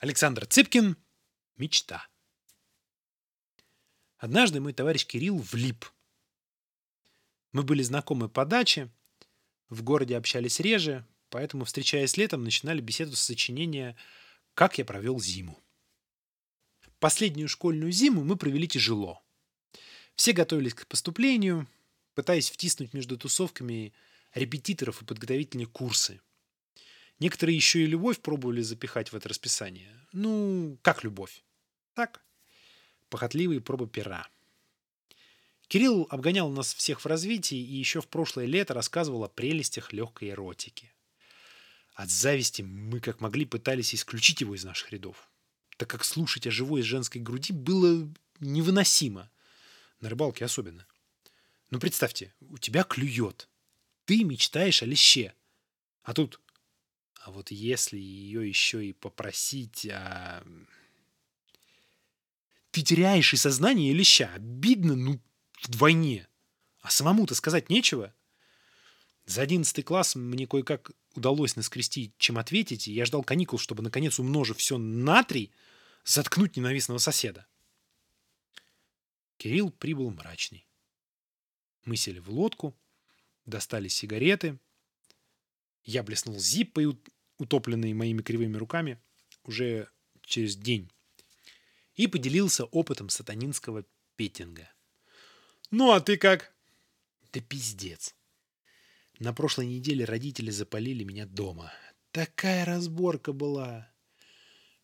Александр Цыпкин. Мечта. Однажды мой товарищ Кирилл влип. Мы были знакомы по даче, в городе общались реже, поэтому, встречаясь летом, начинали беседу с сочинения «Как я провел зиму». Последнюю школьную зиму мы провели тяжело. Все готовились к поступлению, пытаясь втиснуть между тусовками репетиторов и подготовительные курсы – Некоторые еще и любовь пробовали запихать в это расписание. Ну, как любовь? Так, похотливые пробы пера. Кирилл обгонял нас всех в развитии и еще в прошлое лето рассказывал о прелестях легкой эротики. От зависти мы как могли пытались исключить его из наших рядов, так как слушать о живой женской груди было невыносимо. На рыбалке особенно. Ну, представьте, у тебя клюет. Ты мечтаешь о леще. А тут а вот если ее еще и попросить а Ты теряешь и сознание, и леща. Обидно, ну, вдвойне. А самому-то сказать нечего. За одиннадцатый класс мне кое-как удалось наскрести, чем ответить, и я ждал каникул, чтобы, наконец, умножив все на три, заткнуть ненавистного соседа. Кирилл прибыл мрачный. Мы сели в лодку, достали сигареты. Я блеснул зиппой утопленный моими кривыми руками, уже через день. И поделился опытом сатанинского петинга. «Ну, а ты как?» «Да пиздец. На прошлой неделе родители запалили меня дома. Такая разборка была.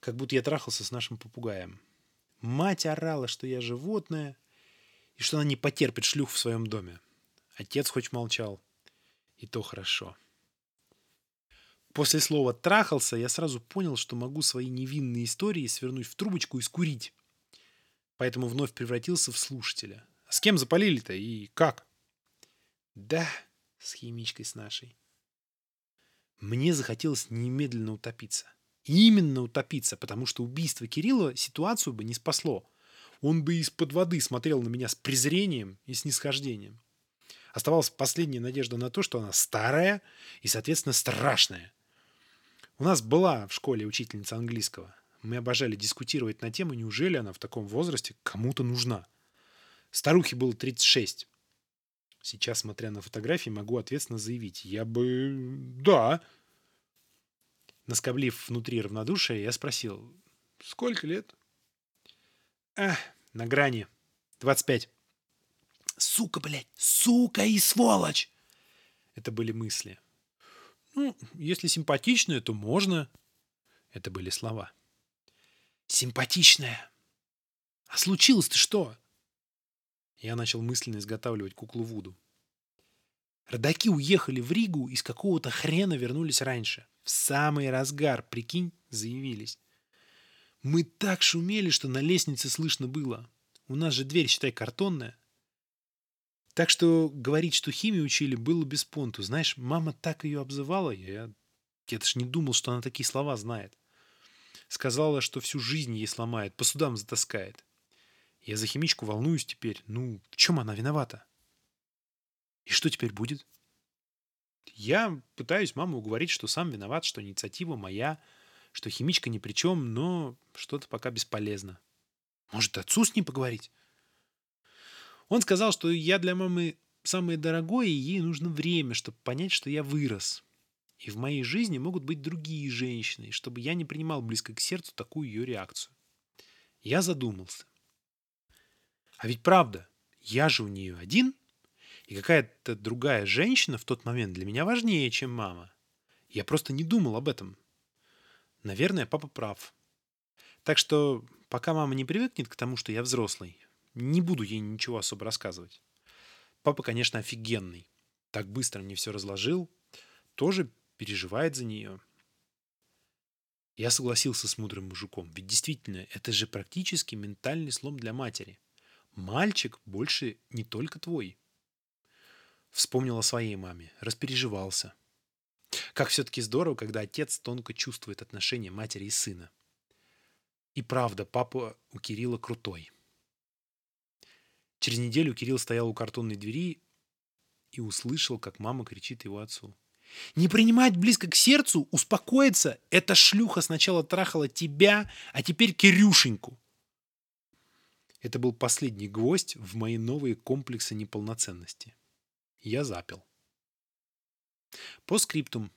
Как будто я трахался с нашим попугаем. Мать орала, что я животное, и что она не потерпит шлюх в своем доме. Отец хоть молчал. И то хорошо. После слова «трахался» я сразу понял, что могу свои невинные истории свернуть в трубочку и скурить. Поэтому вновь превратился в слушателя. А с кем запалили-то и как? Да, с химичкой с нашей. Мне захотелось немедленно утопиться. Именно утопиться, потому что убийство Кирилла ситуацию бы не спасло. Он бы из-под воды смотрел на меня с презрением и снисхождением. Оставалась последняя надежда на то, что она старая и, соответственно, страшная. У нас была в школе учительница английского. Мы обожали дискутировать на тему, неужели она в таком возрасте кому-то нужна. Старухе было 36. Сейчас, смотря на фотографии, могу ответственно заявить. Я бы... Да. Наскоблив внутри равнодушия, я спросил. Сколько лет? А, на грани. 25. Сука, блядь! Сука и сволочь! Это были мысли. Ну, если симпатичная, то можно. Это были слова. Симпатичная. А случилось-то что? Я начал мысленно изготавливать куклу Вуду. Родаки уехали в Ригу и с какого-то хрена вернулись раньше. В самый разгар, прикинь, заявились. Мы так шумели, что на лестнице слышно было. У нас же дверь, считай, картонная. Так что говорить, что химию учили, было без понту. Знаешь, мама так ее обзывала, я, я даже не думал, что она такие слова знает. Сказала, что всю жизнь ей сломает, по судам затаскает. Я за химичку волнуюсь теперь. Ну, в чем она виновата? И что теперь будет? Я пытаюсь маму уговорить, что сам виноват, что инициатива моя, что химичка ни при чем, но что-то пока бесполезно. Может, отцу с ним поговорить? Он сказал, что я для мамы самое дорогое, и ей нужно время, чтобы понять, что я вырос. И в моей жизни могут быть другие женщины, чтобы я не принимал близко к сердцу такую ее реакцию. Я задумался. А ведь правда, я же у нее один, и какая-то другая женщина в тот момент для меня важнее, чем мама. Я просто не думал об этом. Наверное, папа прав. Так что, пока мама не привыкнет к тому, что я взрослый, не буду ей ничего особо рассказывать. Папа, конечно, офигенный. Так быстро мне все разложил. Тоже переживает за нее. Я согласился с мудрым мужиком, ведь действительно, это же практически ментальный слом для матери. Мальчик больше не только твой. Вспомнил о своей маме, распереживался. Как все-таки здорово, когда отец тонко чувствует отношения матери и сына. И правда, папа у Кирилла крутой. Через неделю Кирилл стоял у картонной двери и услышал, как мама кричит его отцу. Не принимать близко к сердцу, успокоиться. Эта шлюха сначала трахала тебя, а теперь Кирюшеньку. Это был последний гвоздь в мои новые комплексы неполноценности. Я запил. По скриптум.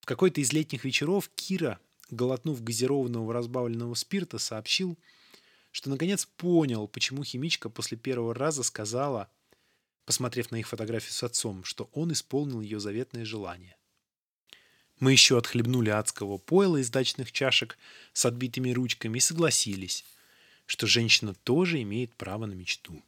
В какой-то из летних вечеров Кира, глотнув газированного разбавленного спирта, сообщил, что наконец понял, почему химичка после первого раза сказала, посмотрев на их фотографию с отцом, что он исполнил ее заветное желание. Мы еще отхлебнули адского пойла из дачных чашек с отбитыми ручками и согласились, что женщина тоже имеет право на мечту.